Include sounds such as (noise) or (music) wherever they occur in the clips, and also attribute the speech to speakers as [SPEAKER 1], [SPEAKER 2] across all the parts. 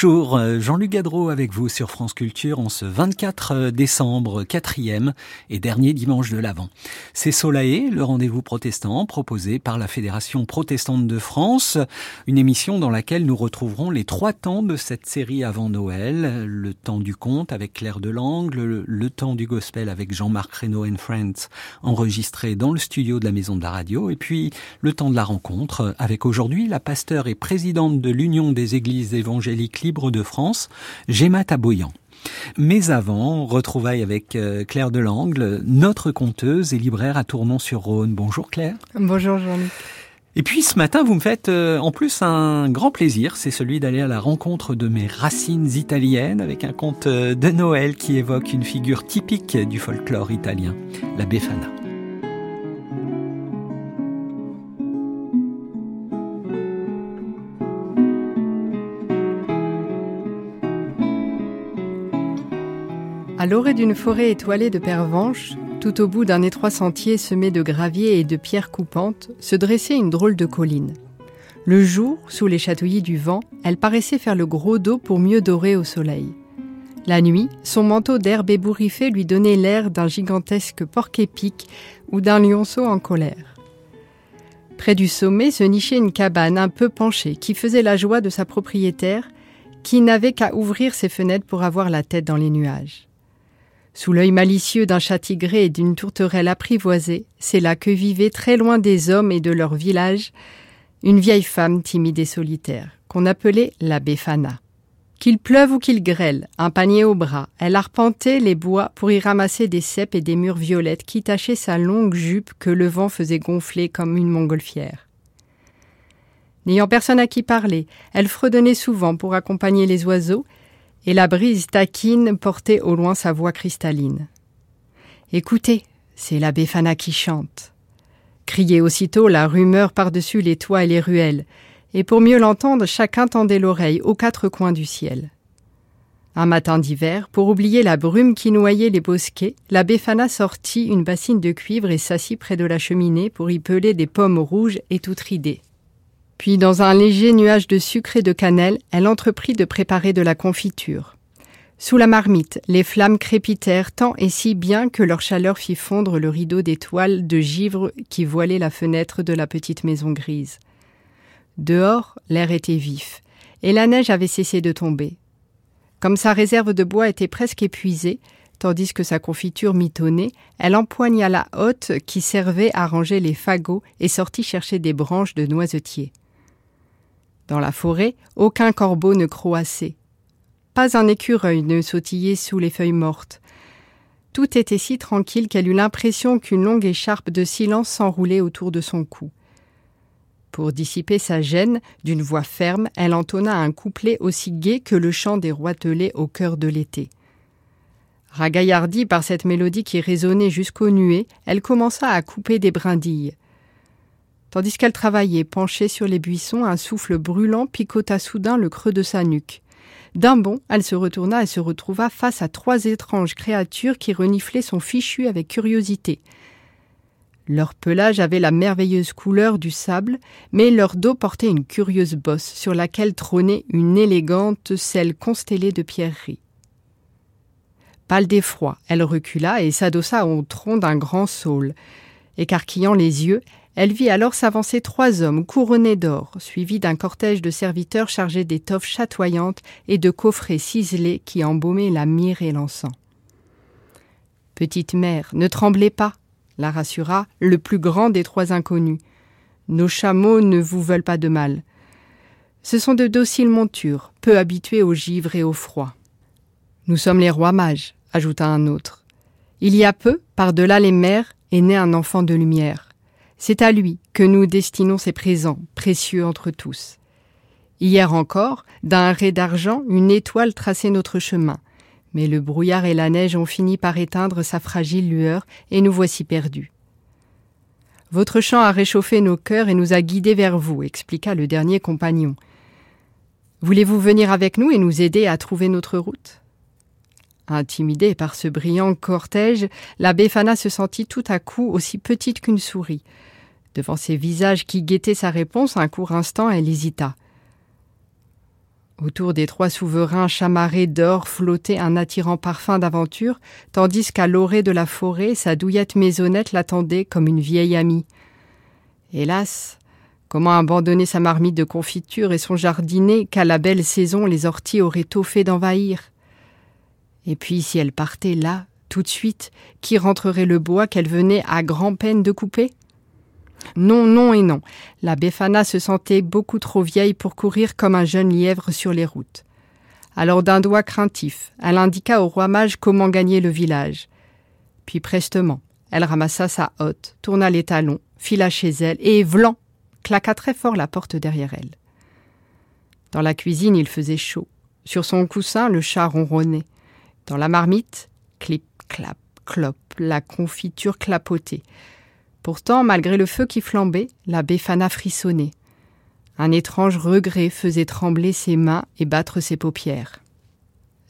[SPEAKER 1] Bonjour, euh, Jean-Luc Gadreau avec vous sur France Culture en ce 24 euh, décembre, quatrième et dernier dimanche de l'Avent. C'est Solae, le rendez-vous protestant proposé par la Fédération protestante de France, une émission dans laquelle nous retrouverons les trois temps de cette série avant Noël, le temps du conte avec Claire Delangle, le temps du gospel avec Jean-Marc Reynaud and Friends, enregistré dans le studio de la Maison de la Radio, et puis le temps de la rencontre avec aujourd'hui la pasteur et présidente de l'Union des Églises évangéliques libre de France, Gemma Taboyan. Mais avant, retrouvailles avec euh, Claire Delangle, notre conteuse et libraire à Tournon-sur-Rhône. Bonjour Claire.
[SPEAKER 2] Bonjour Jean-Luc.
[SPEAKER 1] Et puis ce matin, vous me faites euh, en plus un grand plaisir, c'est celui d'aller à la rencontre de mes racines italiennes avec un conte euh, de Noël qui évoque une figure typique du folklore italien, la Befana.
[SPEAKER 2] À l'orée d'une forêt étoilée de pervenches, tout au bout d'un étroit sentier semé de graviers et de pierres coupantes, se dressait une drôle de colline. Le jour, sous les chatouillis du vent, elle paraissait faire le gros dos pour mieux dorer au soleil. La nuit, son manteau d'herbe ébouriffée lui donnait l'air d'un gigantesque porc-épic ou d'un lionceau en colère. Près du sommet se nichait une cabane un peu penchée qui faisait la joie de sa propriétaire, qui n'avait qu'à ouvrir ses fenêtres pour avoir la tête dans les nuages. Sous l'œil malicieux d'un chat tigré et d'une tourterelle apprivoisée, c'est là que vivait très loin des hommes et de leur village une vieille femme timide et solitaire, qu'on appelait la Befana. Qu'il pleuve ou qu'il grêle, un panier au bras, elle arpentait les bois pour y ramasser des cèpes et des mûres violettes qui tachaient sa longue jupe que le vent faisait gonfler comme une montgolfière. N'ayant personne à qui parler, elle fredonnait souvent pour accompagner les oiseaux et la brise taquine portait au loin sa voix cristalline. Écoutez, c'est la Befana qui chante. Criait aussitôt la rumeur par-dessus les toits et les ruelles, et pour mieux l'entendre, chacun tendait l'oreille aux quatre coins du ciel. Un matin d'hiver, pour oublier la brume qui noyait les bosquets, la Befana sortit une bassine de cuivre et s'assit près de la cheminée pour y peler des pommes rouges et toutes ridées. Puis, dans un léger nuage de sucre et de cannelle, elle entreprit de préparer de la confiture. Sous la marmite, les flammes crépitèrent tant et si bien que leur chaleur fit fondre le rideau d'étoiles de givre qui voilait la fenêtre de la petite maison grise. Dehors, l'air était vif, et la neige avait cessé de tomber. Comme sa réserve de bois était presque épuisée, tandis que sa confiture mitonnait, elle empoigna la hotte qui servait à ranger les fagots et sortit chercher des branches de noisetiers. Dans la forêt, aucun corbeau ne croassait. Pas un écureuil ne sautillait sous les feuilles mortes. Tout était si tranquille qu'elle eut l'impression qu'une longue écharpe de silence s'enroulait autour de son cou. Pour dissiper sa gêne, d'une voix ferme, elle entonna un couplet aussi gai que le chant des roitelets au cœur de l'été. Ragaillardie par cette mélodie qui résonnait jusqu'aux nuées, elle commença à couper des brindilles. Tandis qu'elle travaillait, penchée sur les buissons, un souffle brûlant picota soudain le creux de sa nuque. D'un bond, elle se retourna et se retrouva face à trois étranges créatures qui reniflaient son fichu avec curiosité. Leur pelage avait la merveilleuse couleur du sable, mais leur dos portait une curieuse bosse sur laquelle trônait une élégante selle constellée de pierreries. Pâle d'effroi, elle recula et s'adossa au tronc d'un grand saule. Écarquillant les yeux, elle vit alors s'avancer trois hommes couronnés d'or, suivis d'un cortège de serviteurs chargés d'étoffes chatoyantes et de coffrets ciselés qui embaumaient la myrrhe et l'encens. Petite mère, ne tremblez pas, la rassura le plus grand des trois inconnus. Nos chameaux ne vous veulent pas de mal. Ce sont de dociles montures, peu habituées au givre et au froid. Nous sommes les rois mages, ajouta un autre. Il y a peu, par-delà les mers, est né un enfant de lumière. C'est à lui que nous destinons ces présents, précieux entre tous. Hier encore, d'un ray d'argent, une étoile traçait notre chemin. Mais le brouillard et la neige ont fini par éteindre sa fragile lueur, et nous voici perdus. Votre chant a réchauffé nos cœurs et nous a guidés vers vous, expliqua le dernier compagnon. Voulez-vous venir avec nous et nous aider à trouver notre route? Intimidée par ce brillant cortège, la Befana se sentit tout à coup aussi petite qu'une souris. Devant ces visages qui guettaient sa réponse, un court instant, elle hésita. Autour des trois souverains chamarrés d'or flottait un attirant parfum d'aventure, tandis qu'à l'orée de la forêt, sa douillette maisonnette l'attendait comme une vieille amie. Hélas, comment abandonner sa marmite de confiture et son jardinet qu'à la belle saison les orties auraient fait d'envahir? Et puis si elle partait là, tout de suite, qui rentrerait le bois qu'elle venait à grand-peine de couper? Non, non et non. La Befana se sentait beaucoup trop vieille pour courir comme un jeune lièvre sur les routes. Alors d'un doigt craintif, elle indiqua au roi mage comment gagner le village. Puis prestement, elle ramassa sa hotte, tourna les talons, fila chez elle, et vlan claqua très fort la porte derrière elle. Dans la cuisine, il faisait chaud. Sur son coussin, le chat ronronnait. Dans la marmite, clip, clap, clop, la confiture clapotait. Pourtant, malgré le feu qui flambait, la Befana frissonnait. Un étrange regret faisait trembler ses mains et battre ses paupières.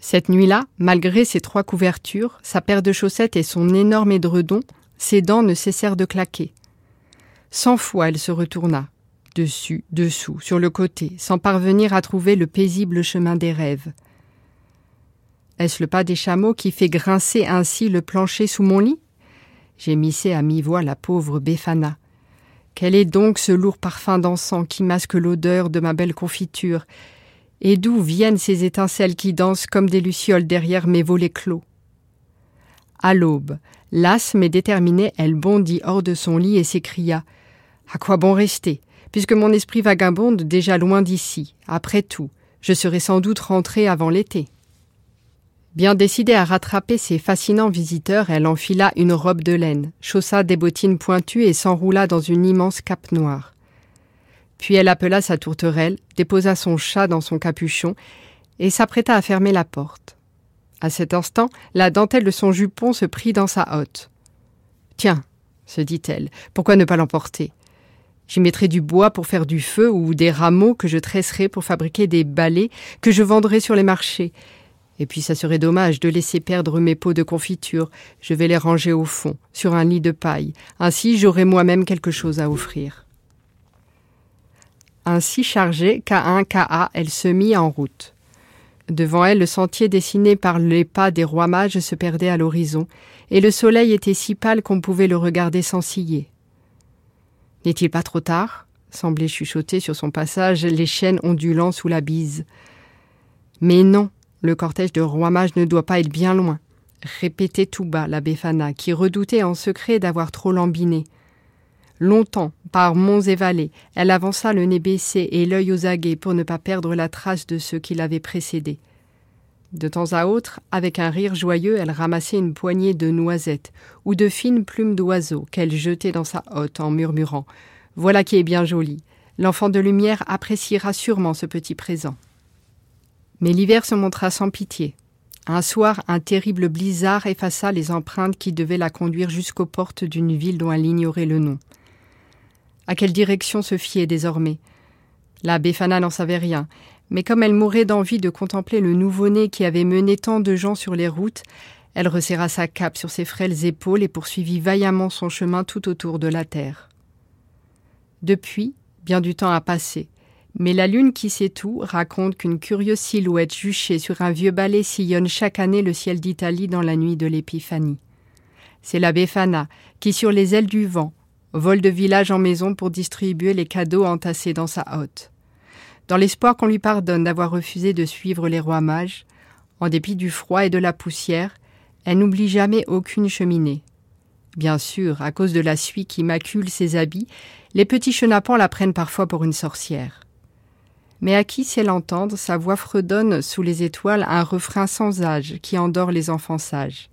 [SPEAKER 2] Cette nuit-là, malgré ses trois couvertures, sa paire de chaussettes et son énorme édredon, ses dents ne cessèrent de claquer. Cent fois elle se retourna, dessus, dessous, sur le côté, sans parvenir à trouver le paisible chemin des rêves. Est-ce le pas des chameaux qui fait grincer ainsi le plancher sous mon lit? Gémissait à mi-voix la pauvre Befana. Quel est donc ce lourd parfum d'encens qui masque l'odeur de ma belle confiture? Et d'où viennent ces étincelles qui dansent comme des lucioles derrière mes volets clos? À l'aube, lasse mais déterminée, elle bondit hors de son lit et s'écria À quoi bon rester? Puisque mon esprit vagabonde déjà loin d'ici, après tout, je serai sans doute rentrée avant l'été. Bien décidée à rattraper ces fascinants visiteurs, elle enfila une robe de laine, chaussa des bottines pointues et s'enroula dans une immense cape noire. Puis elle appela sa tourterelle, déposa son chat dans son capuchon et s'apprêta à fermer la porte. À cet instant, la dentelle de son jupon se prit dans sa hotte. Tiens, se dit-elle, pourquoi ne pas l'emporter? J'y mettrai du bois pour faire du feu ou des rameaux que je tresserai pour fabriquer des balais que je vendrai sur les marchés, et puis ça serait dommage de laisser perdre mes pots de confiture. Je vais les ranger au fond, sur un lit de paille. Ainsi j'aurai moi-même quelque chose à offrir. Ainsi chargée, K1, KA, elle se mit en route. Devant elle, le sentier dessiné par les pas des rois mages se perdait à l'horizon, et le soleil était si pâle qu'on pouvait le regarder sans scier. N'est-il pas trop tard? semblait chuchoter sur son passage les chênes ondulants sous la bise. Mais non, le cortège de roi mage ne doit pas être bien loin, répétait tout bas la Befana, qui redoutait en secret d'avoir trop lambiné. Longtemps, par monts et vallées, elle avança le nez baissé et l'œil aux aguets pour ne pas perdre la trace de ceux qui l'avaient précédée. De temps à autre, avec un rire joyeux, elle ramassait une poignée de noisettes ou de fines plumes d'oiseaux qu'elle jetait dans sa hotte en murmurant Voilà qui est bien joli. L'enfant de lumière appréciera sûrement ce petit présent. Mais l'hiver se montra sans pitié. Un soir, un terrible blizzard effaça les empreintes qui devaient la conduire jusqu'aux portes d'une ville dont elle ignorait le nom. À quelle direction se fier désormais? La Befana n'en savait rien, mais comme elle mourait d'envie de contempler le nouveau-né qui avait mené tant de gens sur les routes, elle resserra sa cape sur ses frêles épaules et poursuivit vaillamment son chemin tout autour de la terre. Depuis, bien du temps a passé. Mais la lune qui sait tout raconte qu'une curieuse silhouette juchée sur un vieux balai sillonne chaque année le ciel d'Italie dans la nuit de l'Épiphanie. C'est la Befana qui, sur les ailes du vent, vole de village en maison pour distribuer les cadeaux entassés dans sa hotte. Dans l'espoir qu'on lui pardonne d'avoir refusé de suivre les rois mages, en dépit du froid et de la poussière, elle n'oublie jamais aucune cheminée. Bien sûr, à cause de la suie qui macule ses habits, les petits chenapans la prennent parfois pour une sorcière mais à qui sait l'entendre, sa voix fredonne sous les étoiles un refrain sans âge qui endort les enfants sages.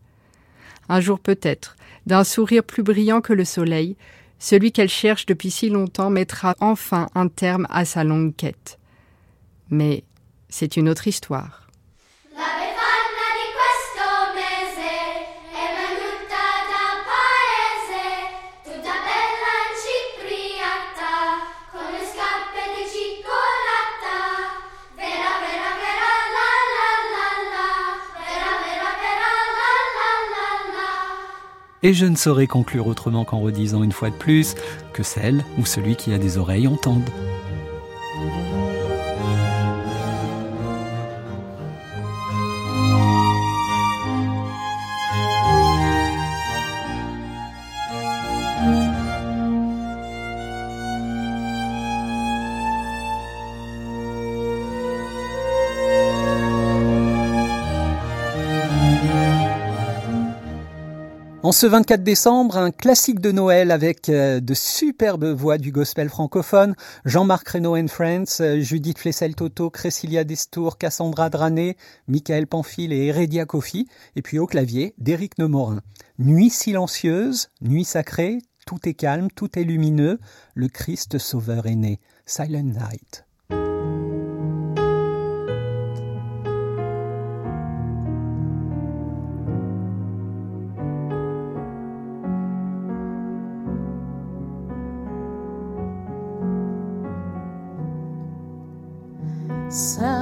[SPEAKER 2] Un jour peut-être, d'un sourire plus brillant que le soleil, celui qu'elle cherche depuis si longtemps mettra enfin un terme à sa longue quête. Mais c'est une autre histoire.
[SPEAKER 1] Et je ne saurais conclure autrement qu'en redisant une fois de plus que celle ou celui qui a des oreilles entende.
[SPEAKER 3] Ce 24 décembre, un classique de Noël avec euh, de superbes voix du gospel francophone, Jean-Marc Reynaud and Friends, euh, Judith Flessel-Toto, Cressilia Destour, Cassandra Drané, Michael Pamphile et Heredia Kofi, et puis au clavier, d'Éric Nemorin. Nuit silencieuse, nuit sacrée, tout est calme, tout est lumineux, le Christ sauveur est né. Silent Night. Que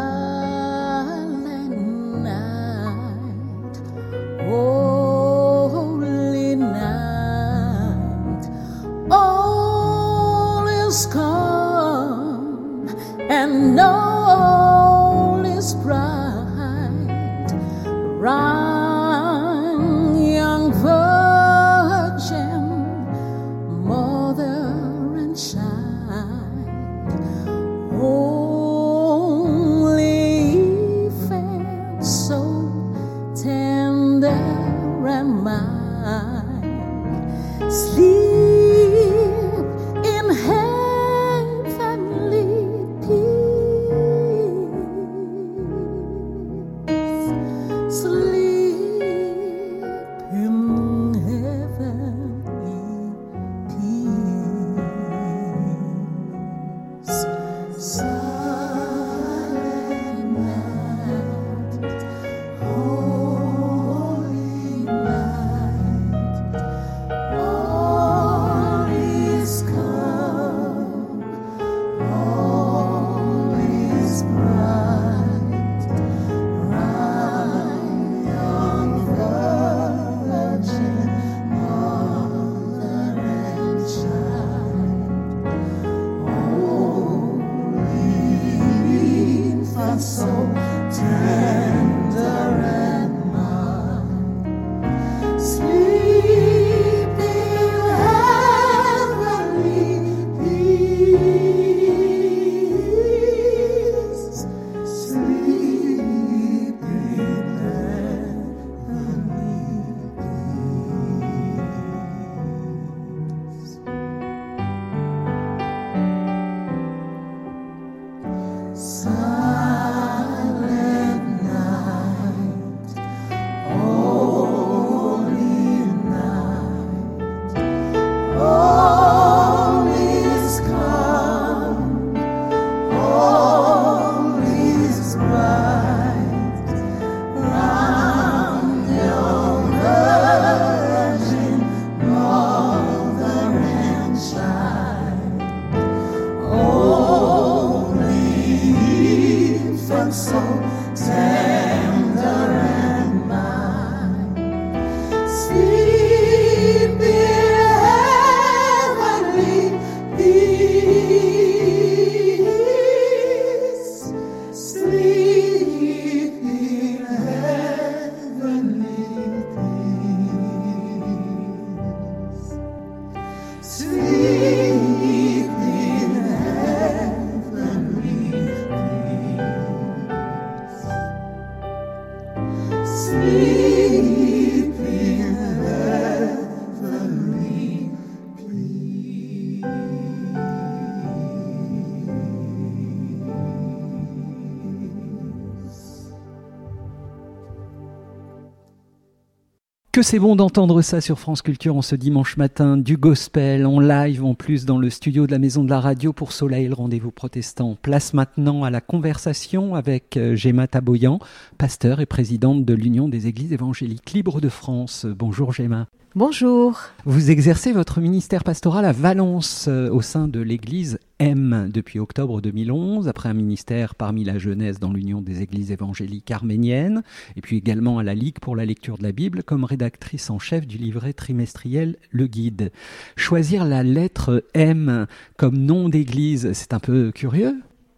[SPEAKER 3] c'est bon d'entendre ça sur France Culture en ce dimanche matin, du gospel en live en plus dans le studio de la Maison de la Radio pour Soleil le rendez-vous protestant. Place maintenant à la conversation avec euh, Gemma Taboyan, pasteur et présidente de l'Union des Églises évangéliques libres de France. Bonjour Gemma.
[SPEAKER 1] Bonjour.
[SPEAKER 3] Vous exercez votre ministère pastoral à Valence euh, au sein de l'église M depuis octobre 2011, après un ministère parmi la jeunesse dans l'Union des églises évangéliques arméniennes, et puis également à la Ligue pour la lecture de la Bible comme rédactrice en chef du livret trimestriel Le Guide. Choisir la lettre M comme nom d'église, c'est un peu curieux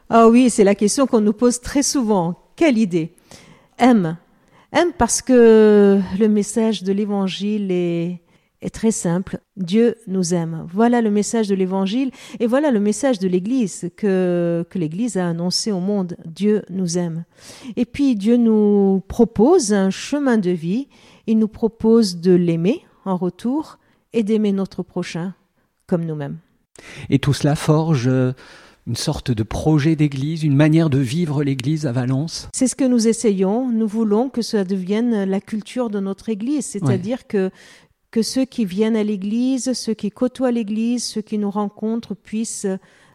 [SPEAKER 4] Ah oui, c'est la question qu'on nous pose très souvent. Quelle idée? M Aime parce que le message de l'évangile est, est très simple. Dieu nous aime. Voilà le message de l'évangile et voilà le message de l'Église que, que l'Église a annoncé au monde. Dieu nous aime. Et puis Dieu nous propose un chemin de vie. Il nous propose de l'aimer en retour et d'aimer notre prochain comme nous-mêmes.
[SPEAKER 1] Et tout cela forge une sorte de projet d'église, une manière de vivre l'église à Valence
[SPEAKER 4] C'est ce que nous essayons. Nous voulons que ça devienne la culture de notre église, c'est-à-dire que que ceux qui viennent à l'église, ceux qui côtoient l'église, ceux qui nous rencontrent puissent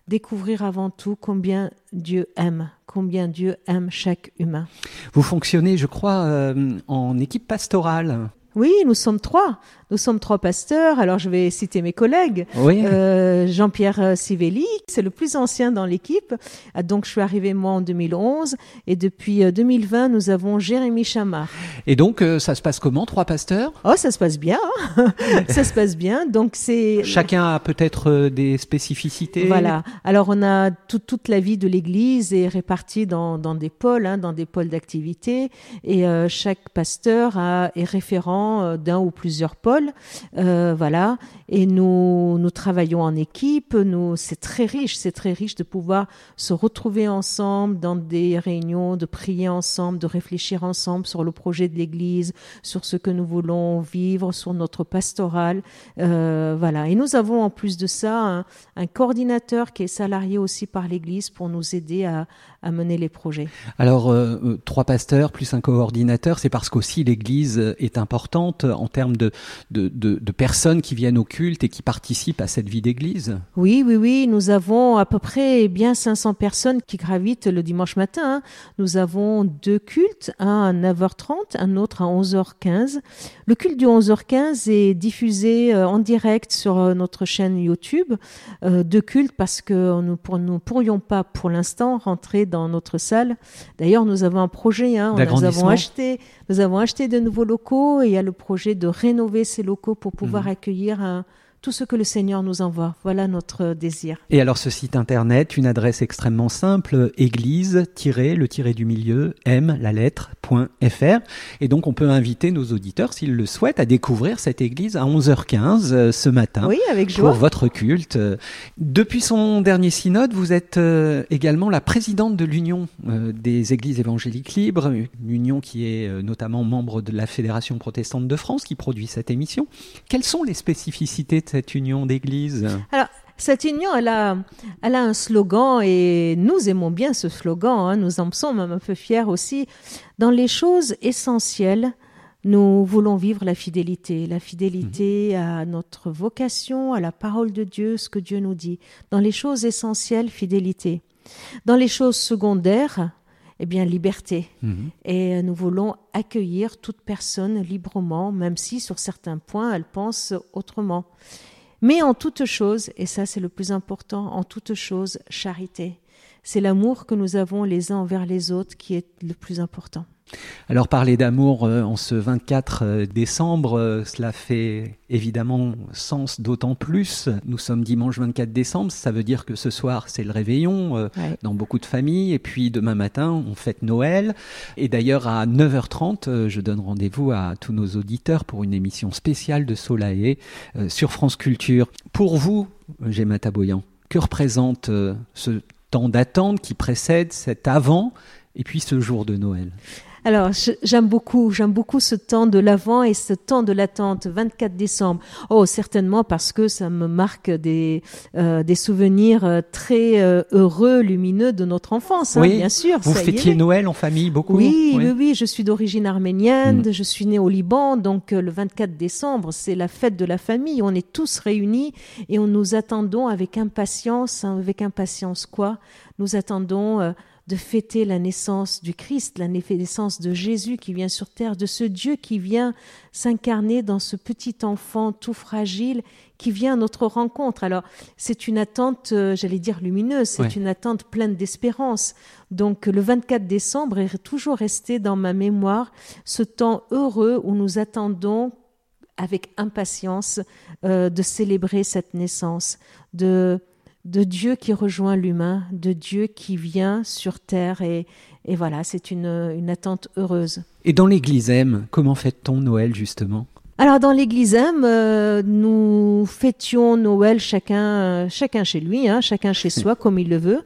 [SPEAKER 4] découvrir avant tout combien Dieu aime, combien Dieu aime chaque humain.
[SPEAKER 1] Vous fonctionnez, je crois, euh, en équipe pastorale.
[SPEAKER 4] Oui, nous sommes trois. Nous sommes trois pasteurs. Alors, je vais citer mes collègues.
[SPEAKER 1] Oui.
[SPEAKER 4] Euh, Jean-Pierre Sivelli, c'est le plus ancien dans l'équipe. Ah, donc, je suis arrivé moi en 2011. Et depuis 2020, euh, nous avons Jérémy Chamard.
[SPEAKER 1] Et donc, euh, ça se passe comment, trois pasteurs?
[SPEAKER 4] Oh, ça se passe bien. Hein. (laughs) ça se passe bien. Donc, c'est...
[SPEAKER 1] Chacun a peut-être des spécificités.
[SPEAKER 4] Voilà. Alors, on a toute la vie de l'Église est répartie dans, dans des pôles, hein, dans des pôles d'activité. Et chaque pasteur a, est référent d'un ou plusieurs pôles. Euh, voilà. Et nous, nous travaillons en équipe. Nous, c'est très riche, c'est très riche de pouvoir se retrouver ensemble dans des réunions, de prier ensemble, de réfléchir ensemble sur le projet de l'Église, sur ce que nous voulons vivre, sur notre pastoral. Euh, voilà. Et nous avons en plus de ça un, coordinateur qui est salarié aussi par l'Église pour nous aider à, à mener les projets.
[SPEAKER 1] Alors, euh, trois pasteurs plus un coordinateur, c'est parce qu'aussi l'Église est importante en termes de, de, personnes qui viennent au culte et qui participent à cette vie d'église
[SPEAKER 4] Oui, oui, oui. Nous avons à peu près bien 500 personnes qui gravitent le dimanche matin. Hein. Nous avons deux cultes, un à 9h30, un autre à 11h15. Le culte du 11h15 est diffusé euh, en direct sur euh, notre chaîne YouTube. Euh, deux cultes parce que nous ne pourrions pas pour l'instant rentrer dans notre salle. D'ailleurs, nous avons un projet. Hein. Nous avons acheté, nous avons acheté de nouveaux locaux et il y a le projet de rénover ces locaux pour pouvoir mhm. accueillir un, tout ce que le Seigneur nous envoie. Voilà notre désir.
[SPEAKER 1] Et alors ce site internet, une adresse extrêmement simple, église-le tiré du milieu, m la lettre, .fr. Et donc on peut inviter nos auditeurs, s'ils le souhaitent, à découvrir cette église à 11h15 euh, ce matin.
[SPEAKER 4] Oui, avec joie.
[SPEAKER 1] Pour votre culte. Depuis son dernier synode, vous êtes euh, également la présidente de l'Union euh, des églises évangéliques libres, une union qui est notamment membre de la Fédération protestante de France qui produit cette émission. Quelles sont les spécificités cette union d'église
[SPEAKER 4] Alors, cette union, elle a, elle a un slogan et nous aimons bien ce slogan. Hein. nous en sommes un peu fiers aussi. Dans les choses essentielles, nous voulons vivre la fidélité, la fidélité mhm. à notre vocation, à la parole de Dieu, ce que Dieu nous dit. Dans les choses essentielles, fidélité. Dans les choses secondaires, eh bien, liberté. Mhm. Et nous voulons accueillir toute personne librement, même si sur certains points, elle pense autrement. Mais en toute chose, et ça c'est le plus important, en toute chose, charité. C'est l'amour que nous avons les uns envers les autres qui est le plus important.
[SPEAKER 1] Alors parler d'amour euh, en ce 24 euh, décembre, euh, cela fait évidemment sens d'autant plus. Nous sommes dimanche 24 décembre, ça veut dire que ce soir c'est le réveillon dans beaucoup de familles et puis demain matin on fête Noël. Et d'ailleurs à 9h30, je donne rendez-vous à tous nos auditeurs pour une émission spéciale de Solae sur France Culture. Pour vous, Gemma Taboyan, que représente ce temps d'attente qui précède cet avant et puis ce jour de Noël?
[SPEAKER 4] Alors, j'aime beaucoup, j'aime beaucoup ce temps de l'avant et ce temps de l'attente, 24 décembre. Oh, certainement parce que ça me marque des, euh, des souvenirs euh, très euh, heureux, lumineux de notre enfance, hein, bien sûr.
[SPEAKER 1] Vous fêtiez Noël en famille beaucoup
[SPEAKER 4] oui, oui, oui, je suis d'origine arménienne, mm. je suis née au Liban, donc le 24 décembre, c'est la fête de la famille. On est tous réunis et on nous attendons avec impatience, hein, avec impatience quoi? Nous attendons de fêter la naissance du Christ, la naissance de Jésus qui vient sur terre, de ce Dieu qui vient s'incarner dans ce petit enfant tout fragile qui vient à notre rencontre. Alors, c'est une attente, euh, j'allais dire lumineuse, c'est une attente pleine d'espérance. Donc, le 24 décembre est toujours resté dans ma mémoire ce temps heureux où nous attendons avec impatience euh, de célébrer cette naissance, de de Dieu qui rejoint l'humain, de Dieu qui vient sur terre et, et voilà, c'est une, une, attente heureuse.
[SPEAKER 1] Et dans l'Église M, comment fête-t-on Noël justement?
[SPEAKER 4] Alors dans l'église M, euh, nous fêtions Noël chacun, chacun chez lui, hein, chacun chez (laughs) soi comme il le veut.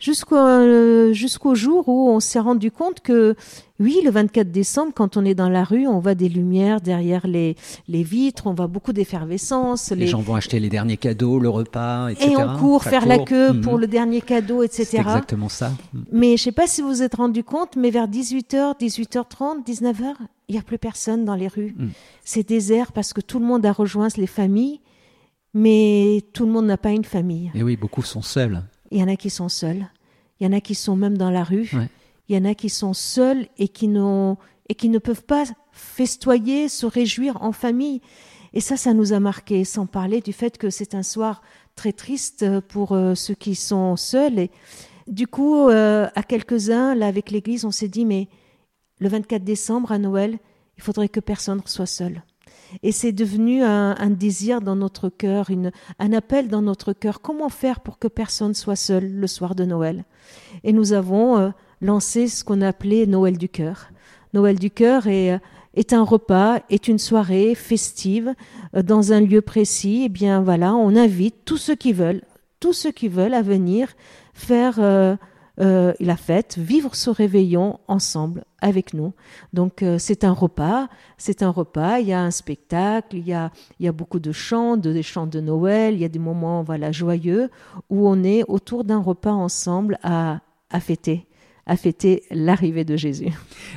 [SPEAKER 4] Jusqu'au euh, jusqu'au jour où on s'est rendu compte que oui, le 24 décembre, quand on est dans la rue, on voit des lumières derrière les, les vitres, on voit beaucoup d'effervescence.
[SPEAKER 1] Les... gens vont acheter les derniers cadeaux, le repas, etc.
[SPEAKER 4] Et on court faire la queue pour mhm. le dernier cadeau, etc.
[SPEAKER 1] C'est exactement ça.
[SPEAKER 4] Mais je sais pas si vous vous êtes rendu compte, mais vers 18h, 18h30, 19h, il n'y a plus personne dans les rues. Mhm. C'est désert parce que tout le monde a rejoint les familles, mais tout le monde n'a pas une famille.
[SPEAKER 1] Et oui, beaucoup sont seuls.
[SPEAKER 4] Il y en a qui sont seuls. Il y en a qui sont même dans la rue. Il y en a qui sont seuls et qui, et qui ne peuvent pas festoyer, se réjouir en famille. Et ça, ça nous a marqué, sans parler du fait que c'est un soir très triste pour euh, ceux qui sont seuls. Et du coup, euh, à quelques-uns, là, avec l'Église, on s'est dit, mais le 24 décembre, à Noël, il faudrait que personne ne soit seul. Et c'est devenu un, désir dans notre cœur, un appel dans notre cœur. Comment faire pour que personne soit seul le soir de Noël? Et nous avons euh, lancé ce qu'on appelait Noël du cœur. Noël du cœur est, euh, est un repas, est une soirée festive euh, dans un lieu précis. Eh bien voilà, on invite tous ceux qui veulent, tous ceux qui veulent à venir faire la fête, vivre ce réveillon ensemble avec nous. Donc euh, c'est un repas, c'est un repas, il y a un spectacle, il y a, il y a beaucoup de chants, de, des chants de Noël, il y a des moments voilà joyeux où on est autour d'un repas ensemble à, à fêter à fêter l'arrivée de Jésus.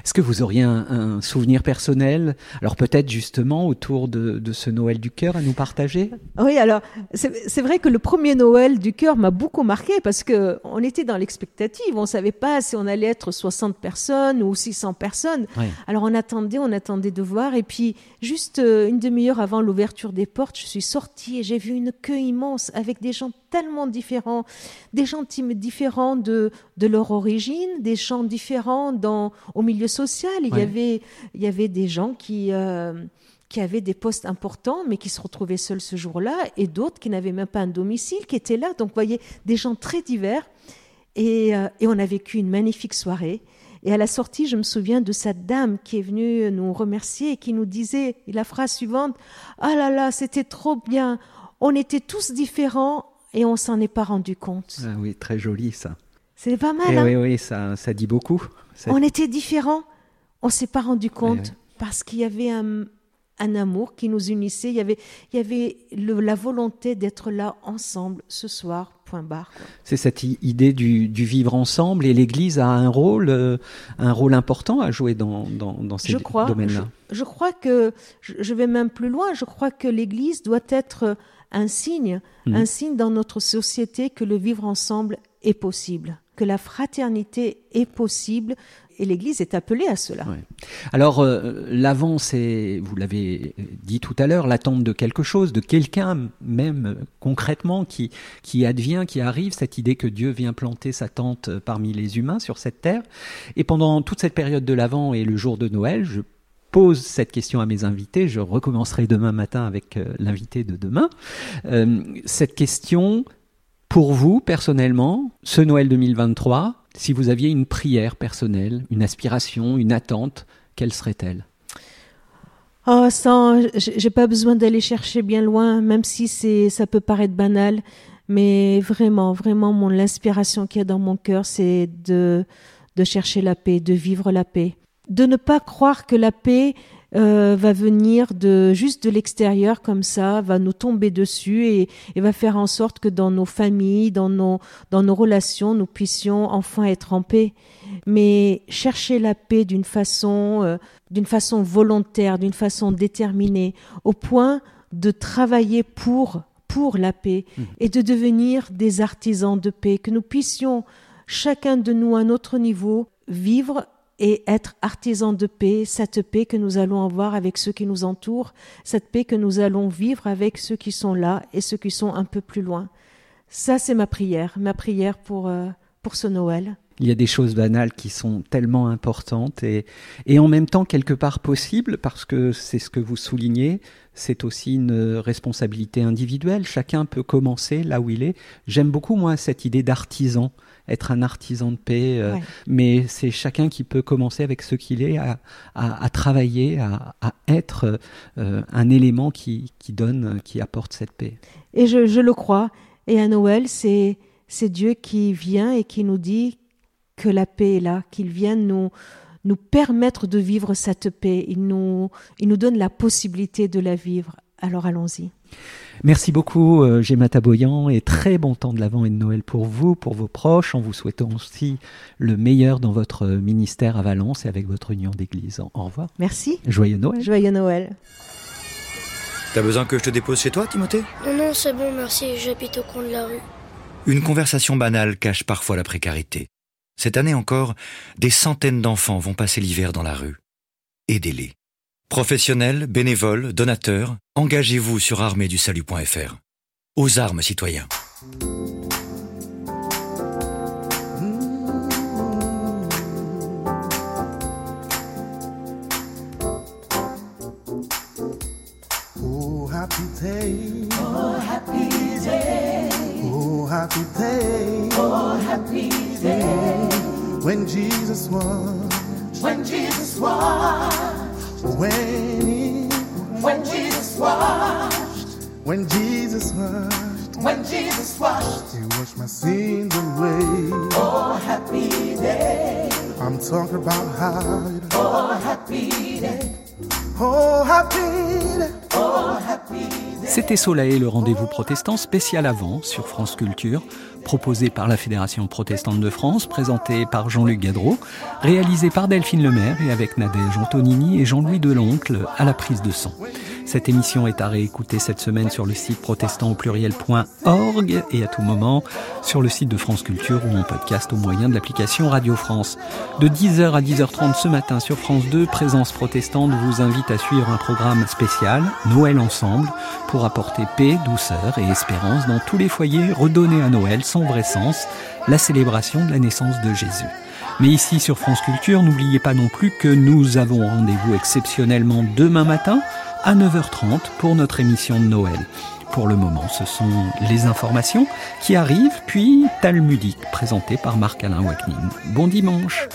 [SPEAKER 1] Est-ce que vous auriez un, souvenir personnel, alors peut-être justement autour de, ce Noël du cœur à nous partager?
[SPEAKER 4] Oui, alors c'est vrai que le premier Noël du cœur m'a beaucoup marqué parce que on était dans l'expectative, on savait pas si on allait être 60 personnes ou 600 personnes. Alors on attendait, on attendait de voir et puis juste euh, une demi-heure avant l'ouverture des portes, je suis sortie et j'ai vu une queue immense avec des gens tellement différents, des gens différents de, de leur origine, des champs différents dans, au milieu social. Il, y, avait, il y avait des gens qui, euh, qui avaient des postes importants, mais qui se retrouvaient seuls ce jour-là, et d'autres qui n'avaient même pas un domicile, qui étaient là. Donc, vous voyez, des gens très divers. Et, euh, et on a vécu une magnifique soirée. Et à la sortie, je me souviens de cette dame qui est venue nous remercier et qui nous disait la phrase suivante Ah là là, c'était trop bien. On était tous différents et on s'en est pas rendu compte.
[SPEAKER 1] Ah oui, très joli ça.
[SPEAKER 4] C'est pas mal. hein
[SPEAKER 1] oui, oui, ça, ça dit beaucoup.
[SPEAKER 4] On était différents, on s'est pas rendu compte parce qu'il y avait un, un, amour qui nous unissait. Il y avait, il y avait la volonté d'être là ensemble ce soir. Point barre.
[SPEAKER 1] C'est cette idée du, du, vivre ensemble et l'Église a un rôle, euh, un rôle important à jouer dans, dans, dans ces domaines-là.
[SPEAKER 4] Je, je, crois que je vais même plus loin. Je crois que l'Église doit être un signe, mhm. un signe dans notre société que le vivre ensemble est possible, que la fraternité est possible. Et l'Église est appelée à cela.
[SPEAKER 1] Alors, euh, l'avant, c'est, vous l'avez dit tout à l'heure, l'attente de quelque chose, de quelqu'un même concrètement qui, qui advient, qui arrive, cette idée que Dieu vient planter sa tente parmi les humains sur cette terre. Et pendant toute cette période de l'avant et le jour de Noël, je pose cette question à mes invités, je recommencerai demain matin avec euh, l'invité de demain. Euh, cette question, pour vous personnellement, ce Noël 2023, si vous aviez une prière personnelle, une aspiration, une attente, quelle serait-elle?
[SPEAKER 4] Oh, sans, j'ai pas besoin d'aller chercher bien loin, même si c'est, ça peut paraître banal, mais vraiment, vraiment, mon l'inspiration qu'il y a dans mon cœur, c'est de, de chercher la paix, de vivre la paix de ne pas croire que la paix euh, va venir de juste de l'extérieur comme ça, va nous tomber dessus et, va faire en sorte que dans nos familles, dans nos, dans nos relations, nous puissions enfin être en paix. Mais chercher la paix d'une façon, euh, d'une façon volontaire, d'une façon déterminée, au point de travailler pour pour la paix mmh. et de devenir des artisans de paix, que nous puissions chacun de nous à notre niveau vivre et être artisans de paix, cette paix que nous allons avoir avec ceux qui nous entourent, cette paix que nous allons vivre avec ceux qui sont là et ceux qui sont un peu plus loin. Ça, c'est ma prière, ma prière pour, euh, pour ce Noël.
[SPEAKER 1] Il y a des choses banales qui sont tellement importantes et, et en même temps quelque part possibles parce que c'est ce que vous soulignez, c'est aussi une responsabilité individuelle. Chacun peut commencer là où il est. J'aime beaucoup moi cette idée d'artisan être un artisan de paix, euh, mais c'est chacun qui peut commencer avec ce qu'il est à, à, travailler, à, à être euh, un élément qui, qui, donne, qui apporte cette paix.
[SPEAKER 4] Et je, je, le crois. Et à Noël, c'est c'est Dieu qui vient et qui nous dit que la paix est là, qu'il vient nous, nous permettre de vivre cette paix. Il nous, il nous donne la possibilité de la vivre. Alors allons-y.
[SPEAKER 1] Merci beaucoup, euh, Gemma Taboyan, et très bon temps de l'Avent et de Noël pour vous, pour vos proches, en vous souhaitant aussi le meilleur dans votre ministère à Valence et avec votre union d'église. Au revoir.
[SPEAKER 4] Merci.
[SPEAKER 1] Joyeux Noël.
[SPEAKER 4] Joyeux Noël.
[SPEAKER 5] T'as besoin que je te dépose chez toi, Timothée?
[SPEAKER 6] Non, non, c'est bon, merci, j'habite au coin de la rue.
[SPEAKER 5] Une conversation banale cache parfois la précarité. Cette année encore, des centaines d'enfants vont passer l'hiver dans la rue. Aidez-les. Professionnels, bénévoles, donateurs, engagez-vous sur arméedusalut.fr. Aux armes, citoyens.
[SPEAKER 7] Oh, happy day. Oh, happy day. Oh, happy day. Oh, happy day. When Jesus was. When Jesus was. When he. When Jesus washed. When Jesus washed. When Jesus washed. He washed my sins away. Oh, happy day. I'm talking about how. Oh, happy day. Oh, happy day.
[SPEAKER 1] C'était Soleil, le rendez-vous protestant spécial avant sur France Culture, proposé par la Fédération protestante de France, présenté par Jean-Luc Gadreau, réalisé par Delphine Lemaire et avec Nadège Antonini et Jean-Louis Deloncle à la prise de son. Cette émission est à réécouter cette semaine sur le site protestant et à tout moment sur le site de France Culture ou en podcast au moyen de l'application Radio France. De 10h à 10h30 ce matin sur France 2, Présence protestante vous invite à suivre un programme spécial, Noël ensemble, pour apporter paix, douceur et espérance dans tous les foyers, redonner à Noël son vrai sens, la célébration de la naissance de Jésus. Mais ici sur France Culture, n'oubliez pas non plus que nous avons rendez-vous exceptionnellement demain matin à 9h30 pour notre émission de Noël. Pour le moment, ce sont les informations qui arrivent, puis Talmudique, présenté par Marc-Alain Wacknin. Bon dimanche